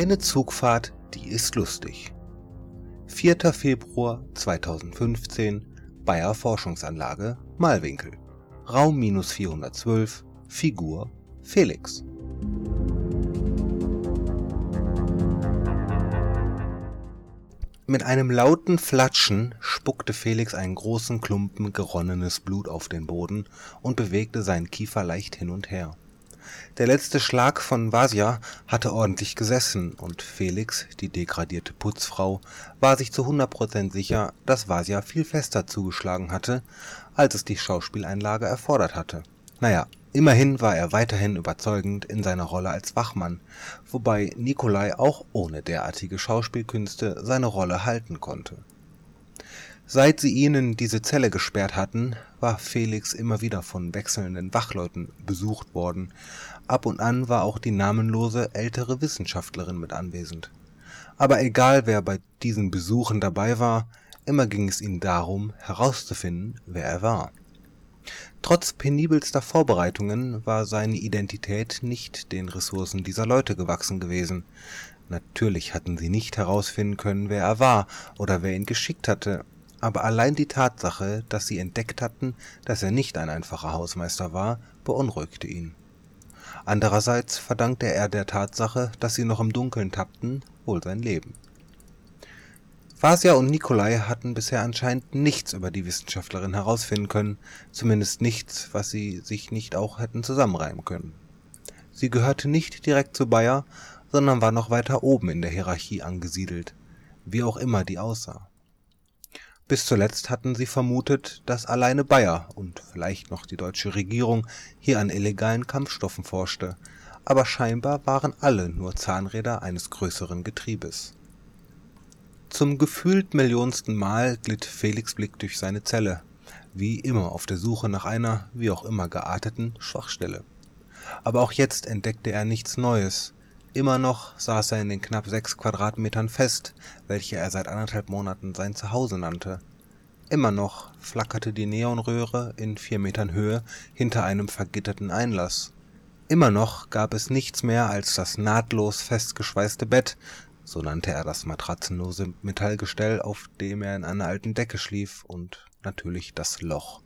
Eine Zugfahrt, die ist lustig. 4. Februar 2015 Bayer Forschungsanlage Malwinkel. Raum minus 412, Figur Felix. Mit einem lauten Flatschen spuckte Felix einen großen Klumpen geronnenes Blut auf den Boden und bewegte seinen Kiefer leicht hin und her. Der letzte Schlag von Vasja hatte ordentlich gesessen und Felix, die degradierte Putzfrau, war sich zu 100% sicher, dass Vasja viel fester zugeschlagen hatte, als es die Schauspieleinlage erfordert hatte. Naja, Immerhin war er weiterhin überzeugend in seiner Rolle als Wachmann, wobei Nikolai auch ohne derartige Schauspielkünste seine Rolle halten konnte. Seit sie ihnen diese Zelle gesperrt hatten, war Felix immer wieder von wechselnden Wachleuten besucht worden, ab und an war auch die namenlose ältere Wissenschaftlerin mit anwesend. Aber egal wer bei diesen Besuchen dabei war, immer ging es ihnen darum, herauszufinden, wer er war Trotz penibelster Vorbereitungen war seine Identität nicht den Ressourcen dieser Leute gewachsen gewesen. Natürlich hatten sie nicht herausfinden können, wer er war oder wer ihn geschickt hatte, aber allein die Tatsache, dass sie entdeckt hatten, dass er nicht ein einfacher Hausmeister war, beunruhigte ihn. Andererseits verdankte er der Tatsache, dass sie noch im Dunkeln tappten, wohl sein Leben Vasja und Nikolai hatten bisher anscheinend nichts über die Wissenschaftlerin herausfinden können, zumindest nichts, was sie sich nicht auch hätten zusammenreimen können. Sie gehörte nicht direkt zu Bayer, sondern war noch weiter oben in der Hierarchie angesiedelt, wie auch immer die aussah. Bis zuletzt hatten sie vermutet, dass alleine Bayer und vielleicht noch die deutsche Regierung hier an illegalen Kampfstoffen forschte, aber scheinbar waren alle nur Zahnräder eines größeren Getriebes zum gefühlt millionsten Mal glitt Felix Blick durch seine Zelle, wie immer auf der Suche nach einer, wie auch immer gearteten, Schwachstelle. Aber auch jetzt entdeckte er nichts Neues. Immer noch saß er in den knapp sechs Quadratmetern fest, welche er seit anderthalb Monaten sein Zuhause nannte. Immer noch flackerte die Neonröhre in vier Metern Höhe hinter einem vergitterten Einlass. Immer noch gab es nichts mehr als das nahtlos festgeschweißte Bett, so nannte er das matratzenlose Metallgestell, auf dem er in einer alten Decke schlief, und natürlich das Loch.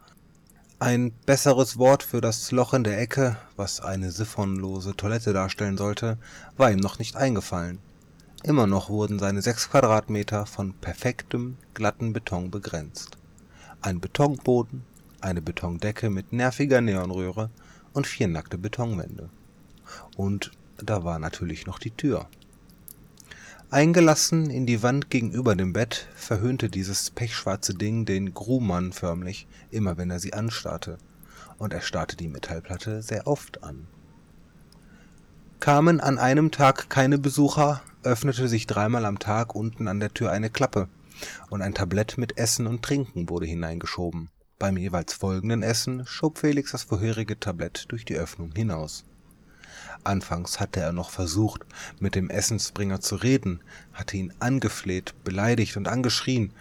Ein besseres Wort für das Loch in der Ecke, was eine siphonlose Toilette darstellen sollte, war ihm noch nicht eingefallen. Immer noch wurden seine sechs Quadratmeter von perfektem, glatten Beton begrenzt. Ein Betonboden, eine Betondecke mit nerviger Neonröhre und vier nackte Betonwände. Und da war natürlich noch die Tür. Eingelassen in die Wand gegenüber dem Bett verhöhnte dieses pechschwarze Ding den Grummann förmlich, immer wenn er sie anstarrte, und er starrte die Metallplatte sehr oft an. Kamen an einem Tag keine Besucher, öffnete sich dreimal am Tag unten an der Tür eine Klappe, und ein Tablett mit Essen und Trinken wurde hineingeschoben. Beim jeweils folgenden Essen schob Felix das vorherige Tablett durch die Öffnung hinaus Anfangs hatte er noch versucht, mit dem Essensbringer zu reden, hatte ihn angefleht, beleidigt und angeschrien,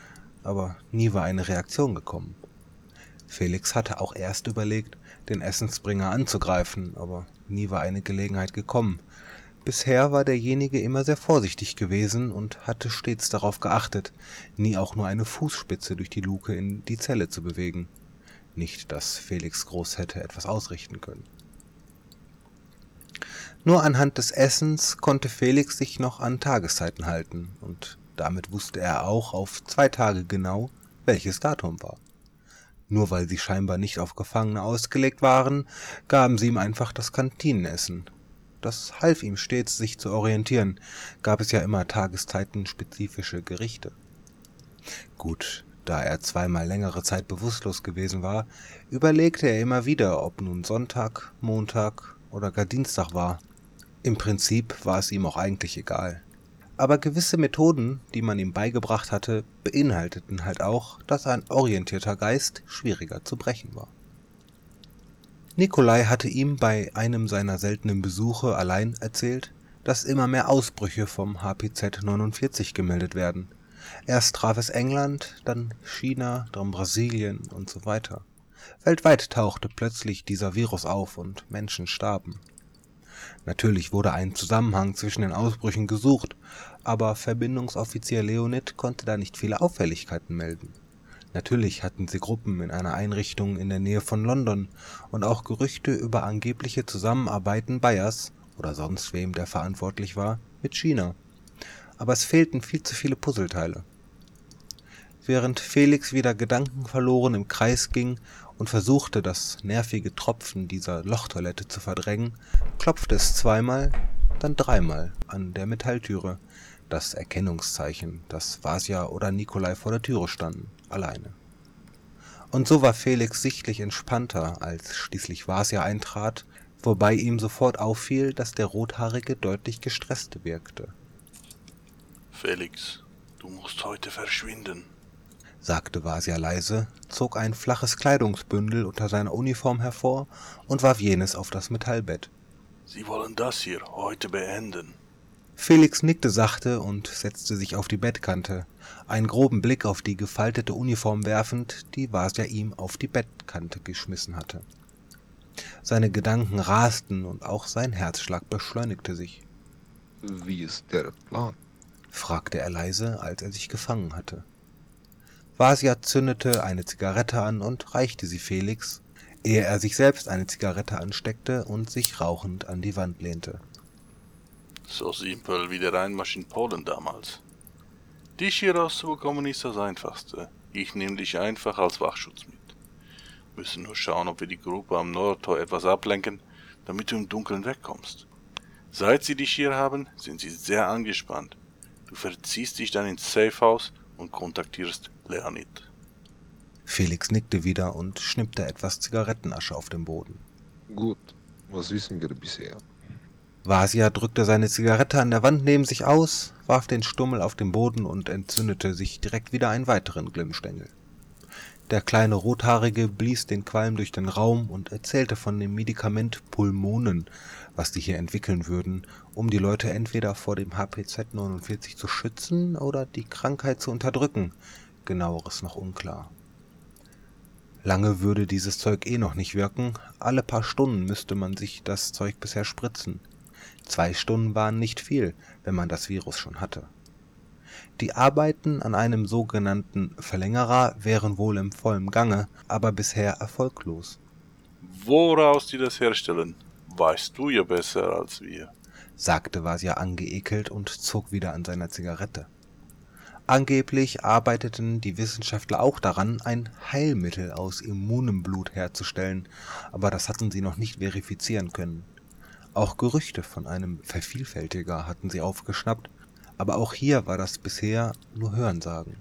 aber nie war eine Reaktion gekommen. Felix hatte auch erst überlegt, den Essensbringer anzugreifen, aber nie war eine Gelegenheit gekommen. Bisher war derjenige immer sehr vorsichtig gewesen und hatte stets darauf geachtet, nie auch nur eine Fußspitze durch die Luke in die Zelle zu bewegen. Nicht, dass Felix groß hätte etwas ausrichten können. Nur anhand des Essens konnte Felix sich noch an Tageszeiten halten, und damit wusste er auch auf zwei Tage genau, welches Datum war. Nur weil sie scheinbar nicht auf Gefangene ausgelegt waren, gaben sie ihm einfach das Kantinenessen. Das half ihm stets, sich zu orientieren, gab es ja immer tageszeitenspezifische Gerichte. Gut, da er zweimal längere Zeit bewusstlos gewesen war, überlegte er immer wieder, ob nun Sonntag, Montag oder gar Dienstag war. Im Prinzip war es ihm auch eigentlich egal. Aber gewisse Methoden, die man ihm beigebracht hatte, beinhalteten halt auch, dass ein orientierter Geist schwieriger zu brechen war. Nikolai hatte ihm bei einem seiner seltenen Besuche allein erzählt, dass immer mehr Ausbrüche vom HPZ 49 gemeldet werden. Erst traf es England, dann China, dann Brasilien und so weiter. Weltweit tauchte plötzlich dieser Virus auf und Menschen starben. Natürlich wurde ein Zusammenhang zwischen den Ausbrüchen gesucht, aber Verbindungsoffizier Leonid konnte da nicht viele Auffälligkeiten melden. Natürlich hatten sie Gruppen in einer Einrichtung in der Nähe von London und auch Gerüchte über angebliche Zusammenarbeiten Bayers oder sonst wem, der verantwortlich war, mit China. Aber es fehlten viel zu viele Puzzleteile. Während Felix wieder gedankenverloren im Kreis ging und versuchte, das nervige Tropfen dieser Lochtoilette zu verdrängen, klopfte es zweimal, dann dreimal an der Metalltüre, das Erkennungszeichen, dass Vasja oder Nikolai vor der Türe standen, alleine. Und so war Felix sichtlich entspannter, als schließlich Vasja eintrat, wobei ihm sofort auffiel, dass der Rothaarige deutlich gestresst wirkte. Felix, du musst heute verschwinden, sagte Vasya leise, zog ein flaches Kleidungsbündel unter seiner Uniform hervor und warf jenes auf das Metallbett. Sie wollen das hier heute beenden. Felix nickte sachte und setzte sich auf die Bettkante, einen groben Blick auf die gefaltete Uniform werfend, die Vasya ihm auf die Bettkante geschmissen hatte. Seine Gedanken rasten und auch sein Herzschlag beschleunigte sich. Wie ist der Plan? fragte er leise, als er sich gefangen hatte. Vasya zündete eine Zigarette an und reichte sie Felix, ehe er sich selbst eine Zigarette ansteckte und sich rauchend an die Wand lehnte. So simpel wie der Einmarsch in Polen damals. Dich hier rauszubekommen ist das Einfachste. Ich nehme dich einfach als Wachschutz mit. Müssen nur schauen, ob wir die Gruppe am Nordtor etwas ablenken, damit du im Dunkeln wegkommst. Seit sie dich hier haben, sind sie sehr angespannt. Du verziehst dich dann ins Safehouse und kontaktierst Leonid. Felix nickte wieder und schnippte etwas Zigarettenasche auf dem Boden. Gut, was wissen wir bisher? Vasia drückte seine Zigarette an der Wand neben sich aus, warf den Stummel auf den Boden und entzündete sich direkt wieder einen weiteren Glimmstängel. Der kleine Rothaarige blies den Qualm durch den Raum und erzählte von dem Medikament Pulmonen, was die hier entwickeln würden, um die Leute entweder vor dem HPZ 49 zu schützen oder die Krankheit zu unterdrücken. Genaueres noch unklar. Lange würde dieses Zeug eh noch nicht wirken, alle paar Stunden müsste man sich das Zeug bisher spritzen. Zwei Stunden waren nicht viel, wenn man das Virus schon hatte. Die Arbeiten an einem sogenannten Verlängerer wären wohl im vollen Gange, aber bisher erfolglos. Woraus die das herstellen, weißt du ja besser als wir, sagte Vasya angeekelt und zog wieder an seiner Zigarette. Angeblich arbeiteten die Wissenschaftler auch daran, ein Heilmittel aus immunem Blut herzustellen, aber das hatten sie noch nicht verifizieren können. Auch Gerüchte von einem Vervielfältiger hatten sie aufgeschnappt, aber auch hier war das bisher nur Hörensagen.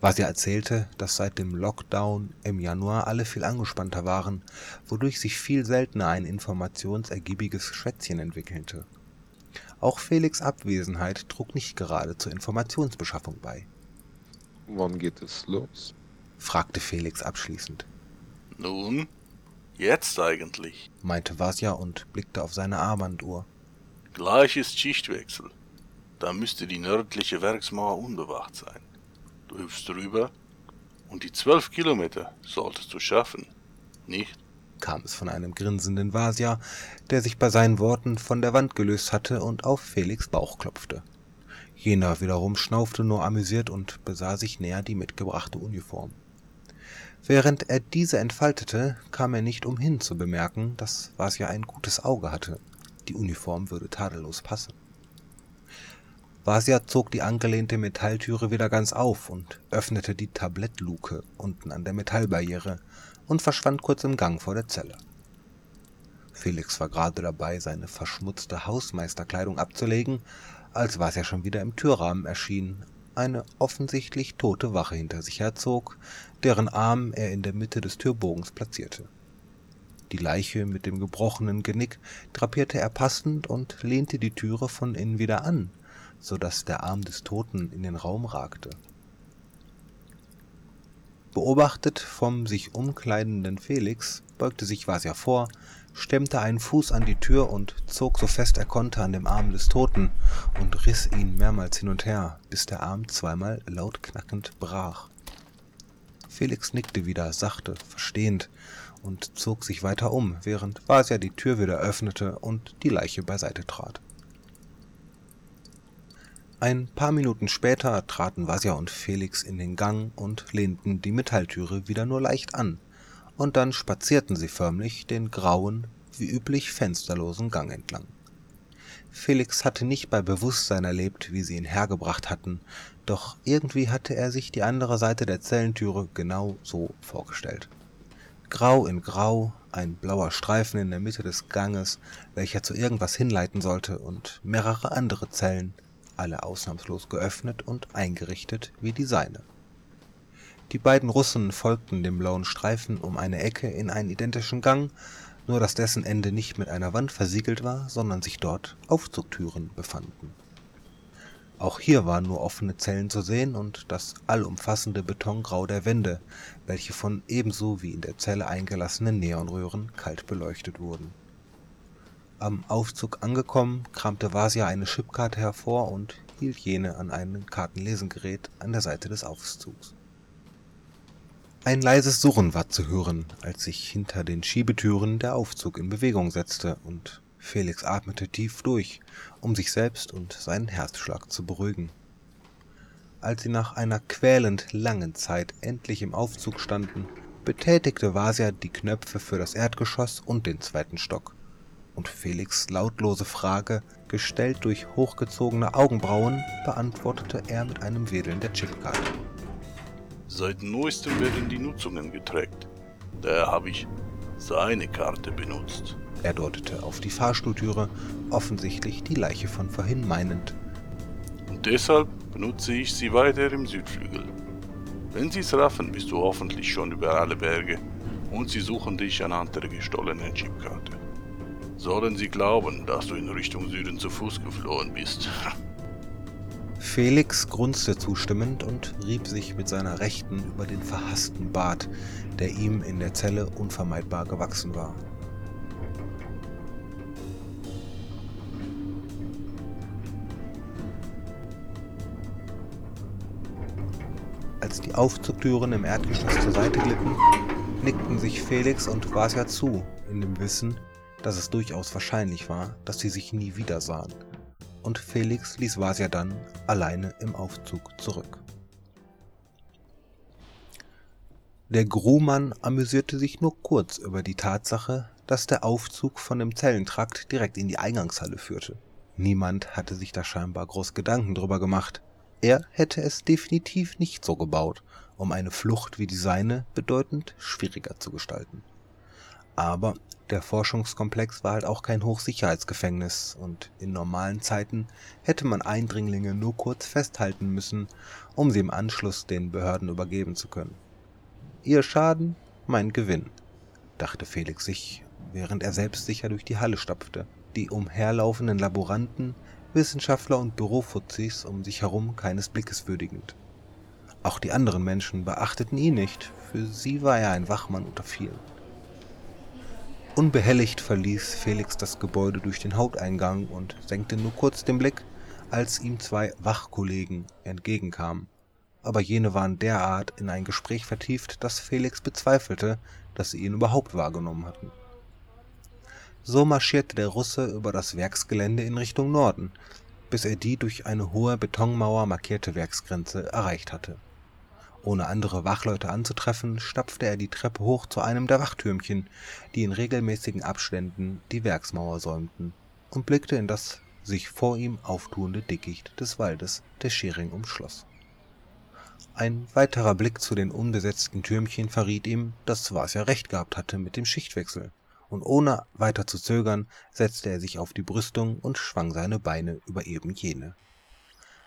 Was er erzählte, dass seit dem Lockdown im Januar alle viel angespannter waren, wodurch sich viel seltener ein informationsergiebiges Schwätzchen entwickelte. Auch Felix Abwesenheit trug nicht gerade zur Informationsbeschaffung bei. Wann geht es los? fragte Felix abschließend. Nun, jetzt eigentlich, meinte Vasja und blickte auf seine Armbanduhr. Gleich ist Schichtwechsel. Da müsste die nördliche Werksmauer unbewacht sein. Du hüpfst drüber und die zwölf Kilometer solltest du schaffen, nicht? Kam es von einem grinsenden Vasja, der sich bei seinen Worten von der Wand gelöst hatte und auf Felix Bauch klopfte. Jener wiederum schnaufte nur amüsiert und besah sich näher die mitgebrachte Uniform. Während er diese entfaltete, kam er nicht umhin zu bemerken, dass Vasja ein gutes Auge hatte. Die Uniform würde tadellos passen. Vasya zog die angelehnte Metalltüre wieder ganz auf und öffnete die Tablettluke unten an der Metallbarriere und verschwand kurz im Gang vor der Zelle. Felix war gerade dabei, seine verschmutzte Hausmeisterkleidung abzulegen, als Vasya schon wieder im Türrahmen erschien, eine offensichtlich tote Wache hinter sich herzog, deren Arm er in der Mitte des Türbogens platzierte. Die Leiche mit dem gebrochenen Genick drapierte er passend und lehnte die Türe von innen wieder an, so dass der Arm des Toten in den Raum ragte. Beobachtet vom sich umkleidenden Felix, beugte sich Vasya vor, stemmte einen Fuß an die Tür und zog so fest er konnte an dem Arm des Toten und riss ihn mehrmals hin und her, bis der Arm zweimal laut knackend brach. Felix nickte wieder, sachte, verstehend, und zog sich weiter um, während Vasia die Tür wieder öffnete und die Leiche beiseite trat. Ein paar Minuten später traten Vasia und Felix in den Gang und lehnten die Metalltüre wieder nur leicht an, und dann spazierten sie förmlich den grauen, wie üblich fensterlosen Gang entlang. Felix hatte nicht bei Bewusstsein erlebt, wie sie ihn hergebracht hatten, doch irgendwie hatte er sich die andere Seite der Zellentüre genau so vorgestellt. Grau in Grau, ein blauer Streifen in der Mitte des Ganges, welcher zu irgendwas hinleiten sollte, und mehrere andere Zellen, alle ausnahmslos geöffnet und eingerichtet wie die seine. Die beiden Russen folgten dem blauen Streifen um eine Ecke in einen identischen Gang, nur dass dessen Ende nicht mit einer Wand versiegelt war, sondern sich dort Aufzugtüren befanden. Auch hier waren nur offene Zellen zu sehen und das allumfassende Betongrau der Wände, welche von ebenso wie in der Zelle eingelassenen Neonröhren kalt beleuchtet wurden. Am Aufzug angekommen, kramte Vasia eine Chipkarte hervor und hielt jene an ein Kartenlesengerät an der Seite des Aufzugs. Ein leises Surren war zu hören, als sich hinter den Schiebetüren der Aufzug in Bewegung setzte, und Felix atmete tief durch, um sich selbst und seinen Herzschlag zu beruhigen. Als sie nach einer quälend langen Zeit endlich im Aufzug standen, betätigte Vasia die Knöpfe für das Erdgeschoss und den zweiten Stock und Felix' lautlose Frage, gestellt durch hochgezogene Augenbrauen, beantwortete er mit einem Wedeln der Chipkarte. Seit neuestem werden die Nutzungen getrackt. Daher habe ich seine Karte benutzt. Er deutete auf die Fahrstuhltüre, offensichtlich die Leiche von vorhin meinend. Und deshalb benutze ich sie weiter im Südflügel. Wenn sie es raffen, bist du hoffentlich schon über alle Berge und sie suchen dich anhand der gestohlenen Chipkarte. Sollen sie glauben, dass du in Richtung Süden zu Fuß geflohen bist? Felix grunzte zustimmend und rieb sich mit seiner Rechten über den verhassten Bart, der ihm in der Zelle unvermeidbar gewachsen war. Als die Aufzugtüren im Erdgeschoss zur Seite glitten, nickten sich Felix und Vasya zu, in dem Wissen, dass es durchaus wahrscheinlich war, dass sie sich nie wieder sahen, und Felix ließ Vasia dann alleine im Aufzug zurück. Der Gruhmann amüsierte sich nur kurz über die Tatsache, dass der Aufzug von dem Zellentrakt direkt in die Eingangshalle führte. Niemand hatte sich da scheinbar groß Gedanken drüber gemacht. Er hätte es definitiv nicht so gebaut, um eine Flucht wie die seine bedeutend schwieriger zu gestalten. Aber der Forschungskomplex war halt auch kein Hochsicherheitsgefängnis und in normalen Zeiten hätte man Eindringlinge nur kurz festhalten müssen, um sie im Anschluss den Behörden übergeben zu können. Ihr Schaden, mein Gewinn, dachte Felix sich, während er selbstsicher durch die Halle stapfte. Die umherlaufenden Laboranten, Wissenschaftler und Bürofuzis um sich herum keines Blickes würdigend. Auch die anderen Menschen beachteten ihn nicht, für sie war er ein Wachmann unter vielen. Unbehelligt verließ Felix das Gebäude durch den Haupteingang und senkte nur kurz den Blick, als ihm zwei Wachkollegen entgegenkamen. Aber jene waren derart in ein Gespräch vertieft, dass Felix bezweifelte, dass sie ihn überhaupt wahrgenommen hatten. So marschierte der Russe über das Werksgelände in Richtung Norden, bis er die durch eine hohe Betonmauer markierte Werksgrenze erreicht hatte. Ohne andere Wachleute anzutreffen, stapfte er die Treppe hoch zu einem der Wachtürmchen, die in regelmäßigen Abständen die Werksmauer säumten, und blickte in das sich vor ihm auftuende Dickicht des Waldes, der Schering umschloss. Ein weiterer Blick zu den unbesetzten Türmchen verriet ihm, dass Vasja recht gehabt hatte mit dem Schichtwechsel, und ohne weiter zu zögern, setzte er sich auf die Brüstung und schwang seine Beine über eben jene.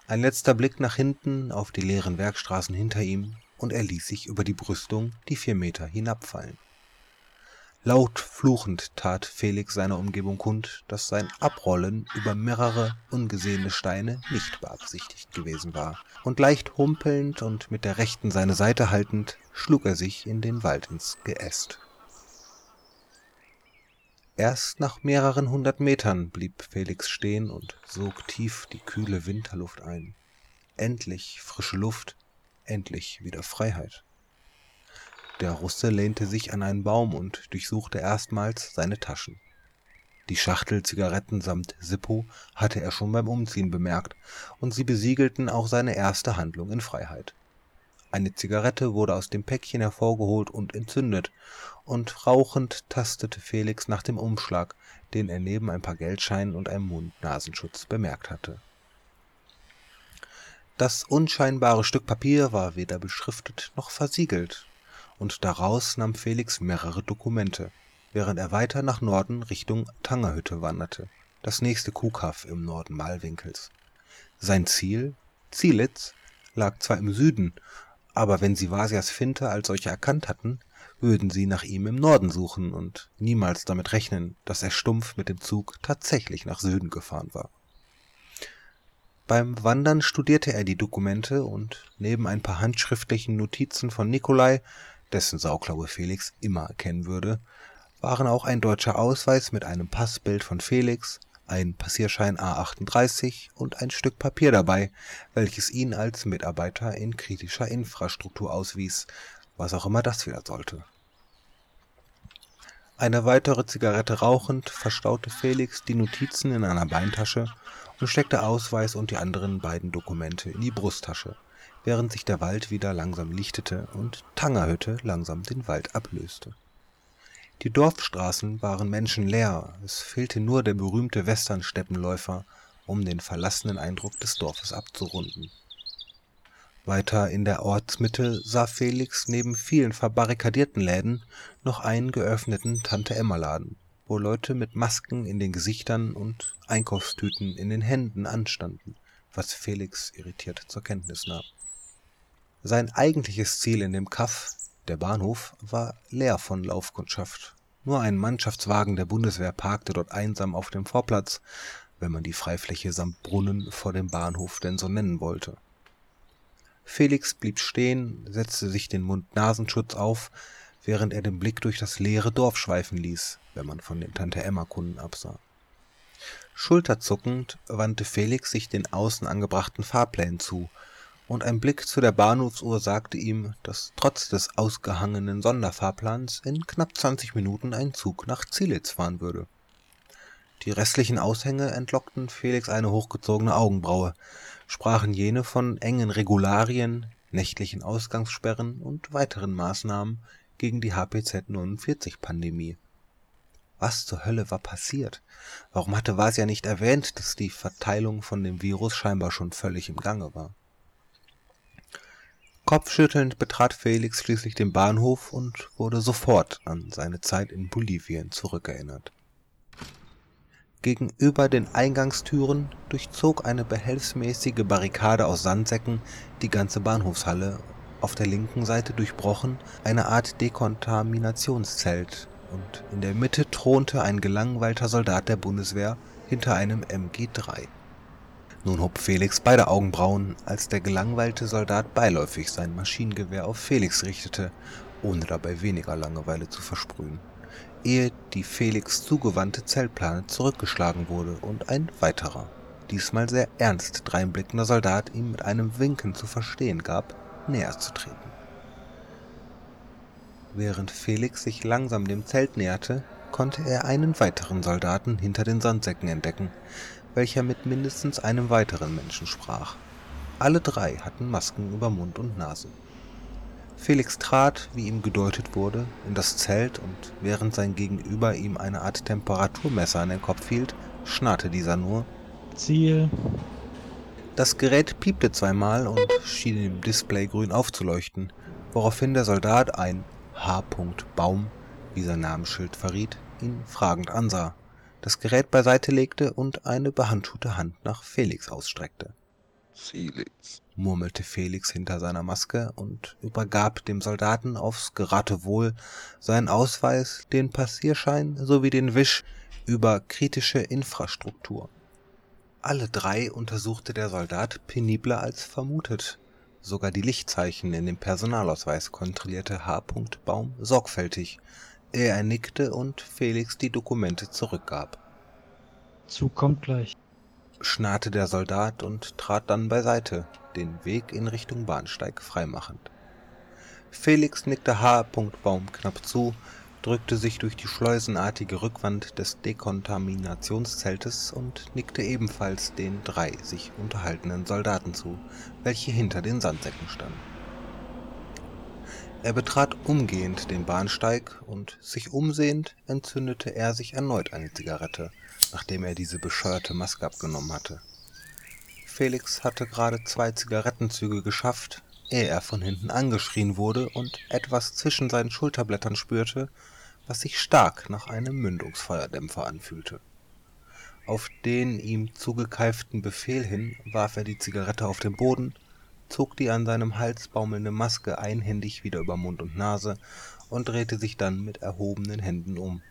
Ein letzter Blick nach hinten auf die leeren Werkstraßen hinter ihm, und er ließ sich über die Brüstung die vier Meter hinabfallen. Laut fluchend tat Felix seiner Umgebung kund, dass sein Abrollen über mehrere ungesehene Steine nicht beabsichtigt gewesen war, und leicht humpelnd und mit der rechten seine Seite haltend, schlug er sich in den Wald ins Geäst. Erst nach mehreren hundert Metern blieb Felix stehen und sog tief die kühle Winterluft ein. Endlich frische Luft, endlich wieder Freiheit. Der Russe lehnte sich an einen Baum und durchsuchte erstmals seine Taschen. Die Schachtel Zigaretten samt Sippo hatte er schon beim Umziehen bemerkt, und sie besiegelten auch seine erste Handlung in Freiheit. Eine Zigarette wurde aus dem Päckchen hervorgeholt und entzündet, und rauchend tastete Felix nach dem Umschlag, den er neben ein paar Geldscheinen und einem Mund-Nasenschutz bemerkt hatte. Das unscheinbare Stück Papier war weder beschriftet noch versiegelt, und daraus nahm Felix mehrere Dokumente, während er weiter nach Norden Richtung Tangerhütte wanderte, das nächste Kuhkaff im Norden Malwinkels. Sein Ziel, Zielitz, lag zwar im Süden, aber wenn sie Vasias Finte als solche erkannt hatten, würden sie nach ihm im Norden suchen und niemals damit rechnen, dass er stumpf mit dem Zug tatsächlich nach Süden gefahren war. Beim Wandern studierte er die Dokumente und neben ein paar handschriftlichen Notizen von Nikolai, dessen Sauklaue Felix immer erkennen würde, waren auch ein deutscher Ausweis mit einem Passbild von Felix, ein Passierschein A38 und ein Stück Papier dabei, welches ihn als Mitarbeiter in kritischer Infrastruktur auswies, was auch immer das wieder sollte. Eine weitere Zigarette rauchend verstaute Felix die Notizen in einer Beintasche und steckte Ausweis und die anderen beiden Dokumente in die Brusttasche, während sich der Wald wieder langsam lichtete und Tangerhütte langsam den Wald ablöste. Die Dorfstraßen waren menschenleer, es fehlte nur der berühmte Westernsteppenläufer, um den verlassenen Eindruck des Dorfes abzurunden. Weiter in der Ortsmitte sah Felix neben vielen verbarrikadierten Läden noch einen geöffneten Tante-Emma-Laden, wo Leute mit Masken in den Gesichtern und Einkaufstüten in den Händen anstanden, was Felix irritiert zur Kenntnis nahm. Sein eigentliches Ziel in dem Kaff, der Bahnhof, war leer von Laufkundschaft. Nur ein Mannschaftswagen der Bundeswehr parkte dort einsam auf dem Vorplatz, wenn man die Freifläche samt Brunnen vor dem Bahnhof denn so nennen wollte. Felix blieb stehen, setzte sich den Mund-Nasenschutz auf, während er den Blick durch das leere Dorf schweifen ließ, wenn man von den Tante-Emma-Kunden absah. Schulterzuckend wandte Felix sich den außen angebrachten Fahrplänen zu, und ein Blick zu der Bahnhofsuhr sagte ihm, dass trotz des ausgehangenen Sonderfahrplans in knapp 20 Minuten ein Zug nach Zielitz fahren würde. Die restlichen Aushänge entlockten Felix eine hochgezogene Augenbraue, sprachen jene von engen Regularien, nächtlichen Ausgangssperren und weiteren Maßnahmen gegen die HPZ-49-Pandemie. Was zur Hölle war passiert? Warum hatte Vasia nicht erwähnt, dass die Verteilung von dem Virus scheinbar schon völlig im Gange war? Kopfschüttelnd betrat Felix schließlich den Bahnhof und wurde sofort an seine Zeit in Bolivien zurückerinnert. Gegenüber den Eingangstüren durchzog eine behelfsmäßige Barrikade aus Sandsäcken die ganze Bahnhofshalle, auf der linken Seite durchbrochen eine Art Dekontaminationszelt, und in der Mitte thronte ein gelangweilter Soldat der Bundeswehr hinter einem MG3. Nun hob Felix beide Augenbrauen, als der gelangweilte Soldat beiläufig sein Maschinengewehr auf Felix richtete, ohne dabei weniger Langeweile zu versprühen ehe die Felix zugewandte Zeltplane zurückgeschlagen wurde und ein weiterer, diesmal sehr ernst dreinblickender Soldat ihm mit einem Winken zu verstehen gab, näher zu treten. Während Felix sich langsam dem Zelt näherte, konnte er einen weiteren Soldaten hinter den Sandsäcken entdecken, welcher mit mindestens einem weiteren Menschen sprach. Alle drei hatten Masken über Mund und Nase. Felix trat, wie ihm gedeutet wurde, in das Zelt, und während sein Gegenüber ihm eine Art Temperaturmesser an den Kopf hielt, schnarrte dieser nur Ziel. Das Gerät piepte zweimal und schien im Display grün aufzuleuchten, woraufhin der Soldat ein H. Baum, wie sein Namensschild verriet, ihn fragend ansah, das Gerät beiseite legte und eine behandschuhte Hand nach Felix ausstreckte. Zielitz murmelte Felix hinter seiner Maske und übergab dem Soldaten aufs Geratewohl seinen Ausweis, den Passierschein sowie den Wisch über kritische Infrastruktur. Alle drei untersuchte der Soldat penibler als vermutet. Sogar die Lichtzeichen in dem Personalausweis kontrollierte H. Baum sorgfältig, ehe er nickte und Felix die Dokumente zurückgab. Zug kommt gleich schnarrte der Soldat und trat dann beiseite, den Weg in Richtung Bahnsteig freimachend. Felix nickte H. Baum knapp zu, drückte sich durch die schleusenartige Rückwand des Dekontaminationszeltes und nickte ebenfalls den drei sich unterhaltenden Soldaten zu, welche hinter den Sandsäcken standen. Er betrat umgehend den Bahnsteig und sich umsehend entzündete er sich erneut eine Zigarette, nachdem er diese bescheuerte Maske abgenommen hatte. Felix hatte gerade zwei Zigarettenzüge geschafft, ehe er von hinten angeschrien wurde und etwas zwischen seinen Schulterblättern spürte, was sich stark nach einem Mündungsfeuerdämpfer anfühlte. Auf den ihm zugekeiften Befehl hin warf er die Zigarette auf den Boden zog die an seinem Hals baumelnde Maske einhändig wieder über Mund und Nase und drehte sich dann mit erhobenen Händen um.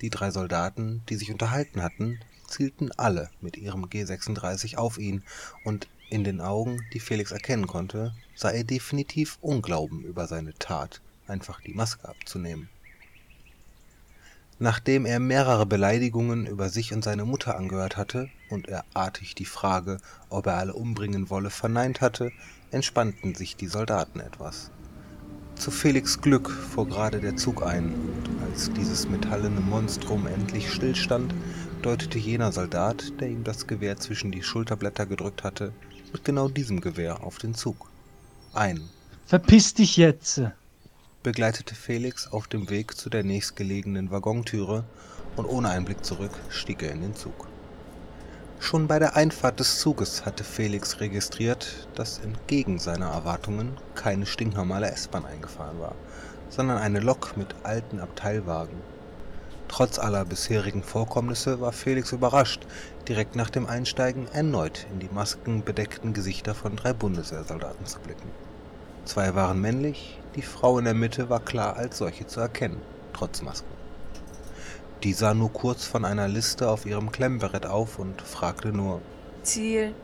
Die drei Soldaten, die sich unterhalten hatten, zielten alle mit ihrem G36 auf ihn, und in den Augen, die Felix erkennen konnte, sah er definitiv Unglauben über seine Tat, einfach die Maske abzunehmen. Nachdem er mehrere Beleidigungen über sich und seine Mutter angehört hatte und er artig die Frage, ob er alle umbringen wolle, verneint hatte, entspannten sich die Soldaten etwas. Zu Felix Glück fuhr gerade der Zug ein, und als dieses metallene Monstrum endlich stillstand, deutete jener Soldat, der ihm das Gewehr zwischen die Schulterblätter gedrückt hatte, mit genau diesem Gewehr auf den Zug. Ein. Verpiss dich jetzt! begleitete Felix auf dem Weg zu der nächstgelegenen Waggontüre und ohne einen Blick zurück stieg er in den Zug. Schon bei der Einfahrt des Zuges hatte Felix registriert, dass entgegen seiner Erwartungen keine stinknormale S-Bahn eingefahren war, sondern eine Lok mit alten Abteilwagen. Trotz aller bisherigen Vorkommnisse war Felix überrascht, direkt nach dem Einsteigen erneut in die maskenbedeckten Gesichter von drei Bundeswehrsoldaten zu blicken. Zwei waren männlich, die Frau in der Mitte war klar als solche zu erkennen, trotz Maske. Die sah nur kurz von einer Liste auf ihrem Klemmbrett auf und fragte nur Ziel.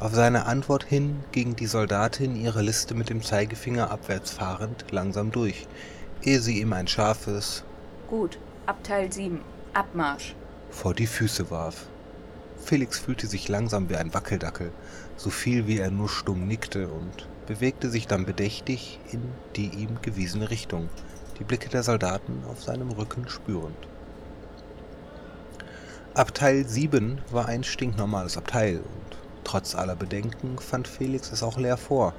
Auf seine Antwort hin ging die Soldatin ihre Liste mit dem Zeigefinger abwärts fahrend langsam durch, ehe sie ihm ein scharfes Gut, Abteil 7, Abmarsch vor die Füße warf. Felix fühlte sich langsam wie ein Wackeldackel, so viel wie er nur stumm nickte und bewegte sich dann bedächtig in die ihm gewiesene Richtung, die Blicke der Soldaten auf seinem Rücken spürend. Abteil 7 war ein stinknormales Abteil und trotz aller Bedenken fand Felix es auch leer vor.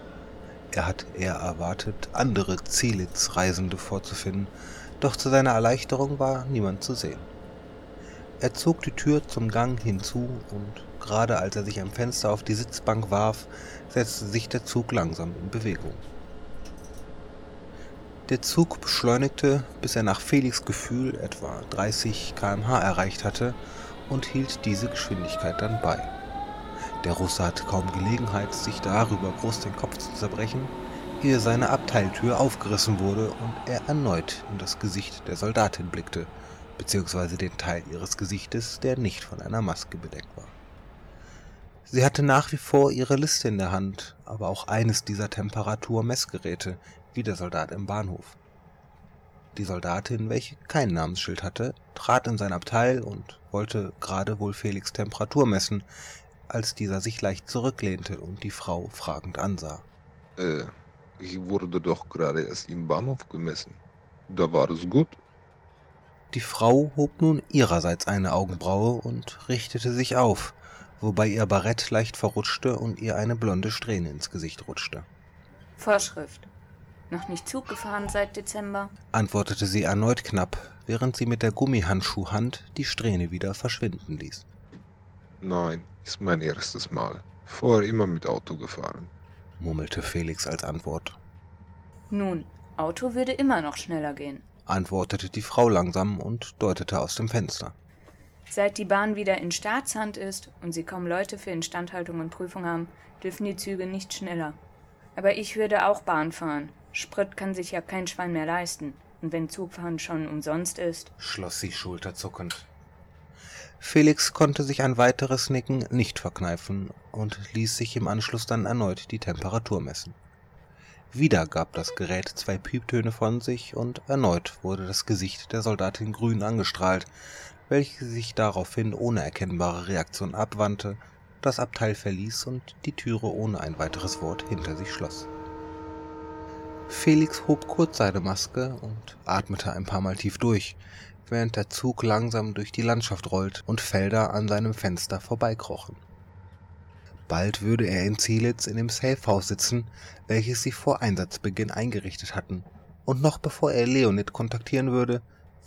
Er hat eher erwartet, andere Zelitz-Reisende vorzufinden, doch zu seiner Erleichterung war niemand zu sehen. Er zog die Tür zum Gang hinzu und gerade als er sich am Fenster auf die Sitzbank warf, setzte sich der Zug langsam in Bewegung. Der Zug beschleunigte, bis er nach Felix Gefühl etwa 30 km/h erreicht hatte und hielt diese Geschwindigkeit dann bei. Der Russe hatte kaum Gelegenheit, sich darüber groß den Kopf zu zerbrechen, ehe seine Abteiltür aufgerissen wurde und er erneut in das Gesicht der Soldatin blickte, beziehungsweise den Teil ihres Gesichtes, der nicht von einer Maske bedeckt war. Sie hatte nach wie vor ihre Liste in der Hand, aber auch eines dieser Temperaturmessgeräte, wie der Soldat im Bahnhof. Die Soldatin, welche kein Namensschild hatte, trat in sein Abteil und wollte gerade wohl Felix Temperatur messen, als dieser sich leicht zurücklehnte und die Frau fragend ansah. Äh, ich wurde doch gerade erst im Bahnhof gemessen. Da war es gut. Die Frau hob nun ihrerseits eine Augenbraue und richtete sich auf, wobei ihr Barett leicht verrutschte und ihr eine blonde Strähne ins Gesicht rutschte. Vorschrift. Noch nicht Zug gefahren seit Dezember? antwortete sie erneut knapp, während sie mit der Gummihandschuhhand die Strähne wieder verschwinden ließ. Nein, ist mein erstes Mal. Vorher immer mit Auto gefahren. murmelte Felix als Antwort. Nun, Auto würde immer noch schneller gehen. antwortete die Frau langsam und deutete aus dem Fenster. Seit die Bahn wieder in Staatshand ist und sie kaum Leute für Instandhaltung und Prüfung haben, dürfen die Züge nicht schneller. Aber ich würde auch Bahn fahren. Sprit kann sich ja kein Schwein mehr leisten. Und wenn Zugfahren schon umsonst ist. schloss sie schulterzuckend. Felix konnte sich ein weiteres Nicken nicht verkneifen und ließ sich im Anschluss dann erneut die Temperatur messen. Wieder gab das Gerät zwei Pieptöne von sich und erneut wurde das Gesicht der Soldatin grün angestrahlt, welche sich daraufhin ohne erkennbare Reaktion abwandte, das Abteil verließ und die Türe ohne ein weiteres Wort hinter sich schloss. Felix hob kurz seine Maske und atmete ein paar Mal tief durch, während der Zug langsam durch die Landschaft rollt und Felder an seinem Fenster vorbeikrochen. Bald würde er in Zielitz in dem Safehouse sitzen, welches sie vor Einsatzbeginn eingerichtet hatten, und noch bevor er Leonid kontaktieren würde,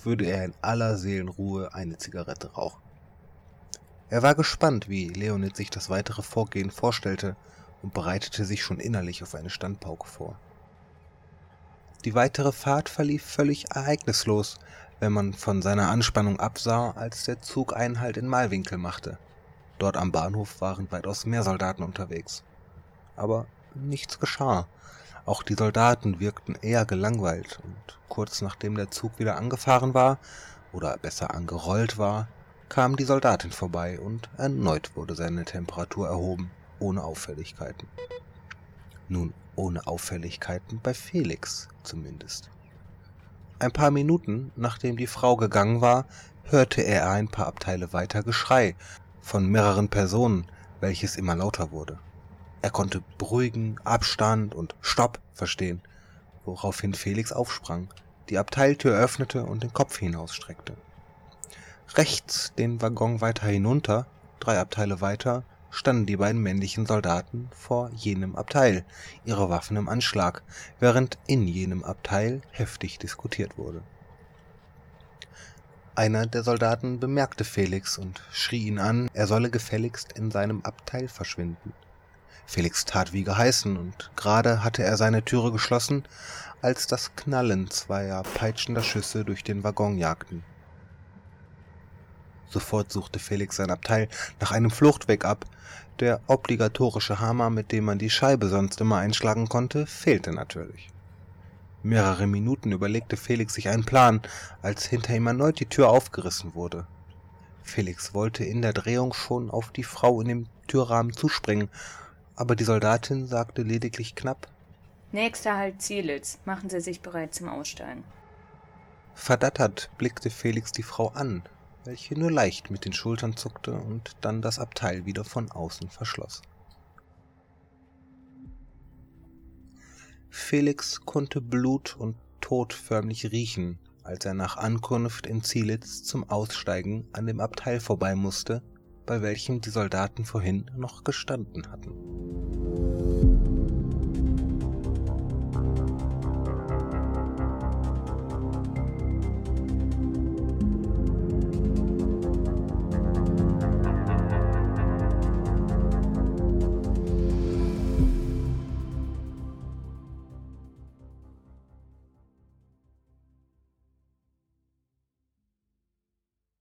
würde er in aller Seelenruhe eine Zigarette rauchen. Er war gespannt, wie Leonid sich das weitere Vorgehen vorstellte und bereitete sich schon innerlich auf eine Standpauke vor. Die weitere Fahrt verlief völlig ereignislos, wenn man von seiner Anspannung absah, als der Zug Einhalt in Malwinkel machte. Dort am Bahnhof waren weitaus mehr Soldaten unterwegs. Aber nichts geschah. Auch die Soldaten wirkten eher gelangweilt, und kurz nachdem der Zug wieder angefahren war, oder besser angerollt war, kam die Soldatin vorbei und erneut wurde seine Temperatur erhoben, ohne Auffälligkeiten. Nun, ohne Auffälligkeiten bei Felix zumindest. Ein paar Minuten, nachdem die Frau gegangen war, hörte er ein paar Abteile weiter Geschrei von mehreren Personen, welches immer lauter wurde. Er konnte beruhigen, Abstand und Stopp verstehen, woraufhin Felix aufsprang, die Abteiltür öffnete und den Kopf hinausstreckte. Rechts den Waggon weiter hinunter, drei Abteile weiter, standen die beiden männlichen Soldaten vor jenem Abteil, ihre Waffen im Anschlag, während in jenem Abteil heftig diskutiert wurde. Einer der Soldaten bemerkte Felix und schrie ihn an, er solle gefälligst in seinem Abteil verschwinden. Felix tat wie geheißen, und gerade hatte er seine Türe geschlossen, als das Knallen zweier peitschender Schüsse durch den Waggon jagten. Sofort suchte Felix sein Abteil nach einem Fluchtweg ab. Der obligatorische Hammer, mit dem man die Scheibe sonst immer einschlagen konnte, fehlte natürlich. Mehrere Minuten überlegte Felix sich einen Plan, als hinter ihm erneut die Tür aufgerissen wurde. Felix wollte in der Drehung schon auf die Frau in dem Türrahmen zuspringen, aber die Soldatin sagte lediglich knapp Nächster Halt Zielitz. Machen Sie sich bereit zum Aussteigen. Verdattert blickte Felix die Frau an, welche nur leicht mit den Schultern zuckte und dann das Abteil wieder von außen verschloss. Felix konnte Blut und Tod förmlich riechen, als er nach Ankunft in Zielitz zum Aussteigen an dem Abteil vorbei musste, bei welchem die Soldaten vorhin noch gestanden hatten.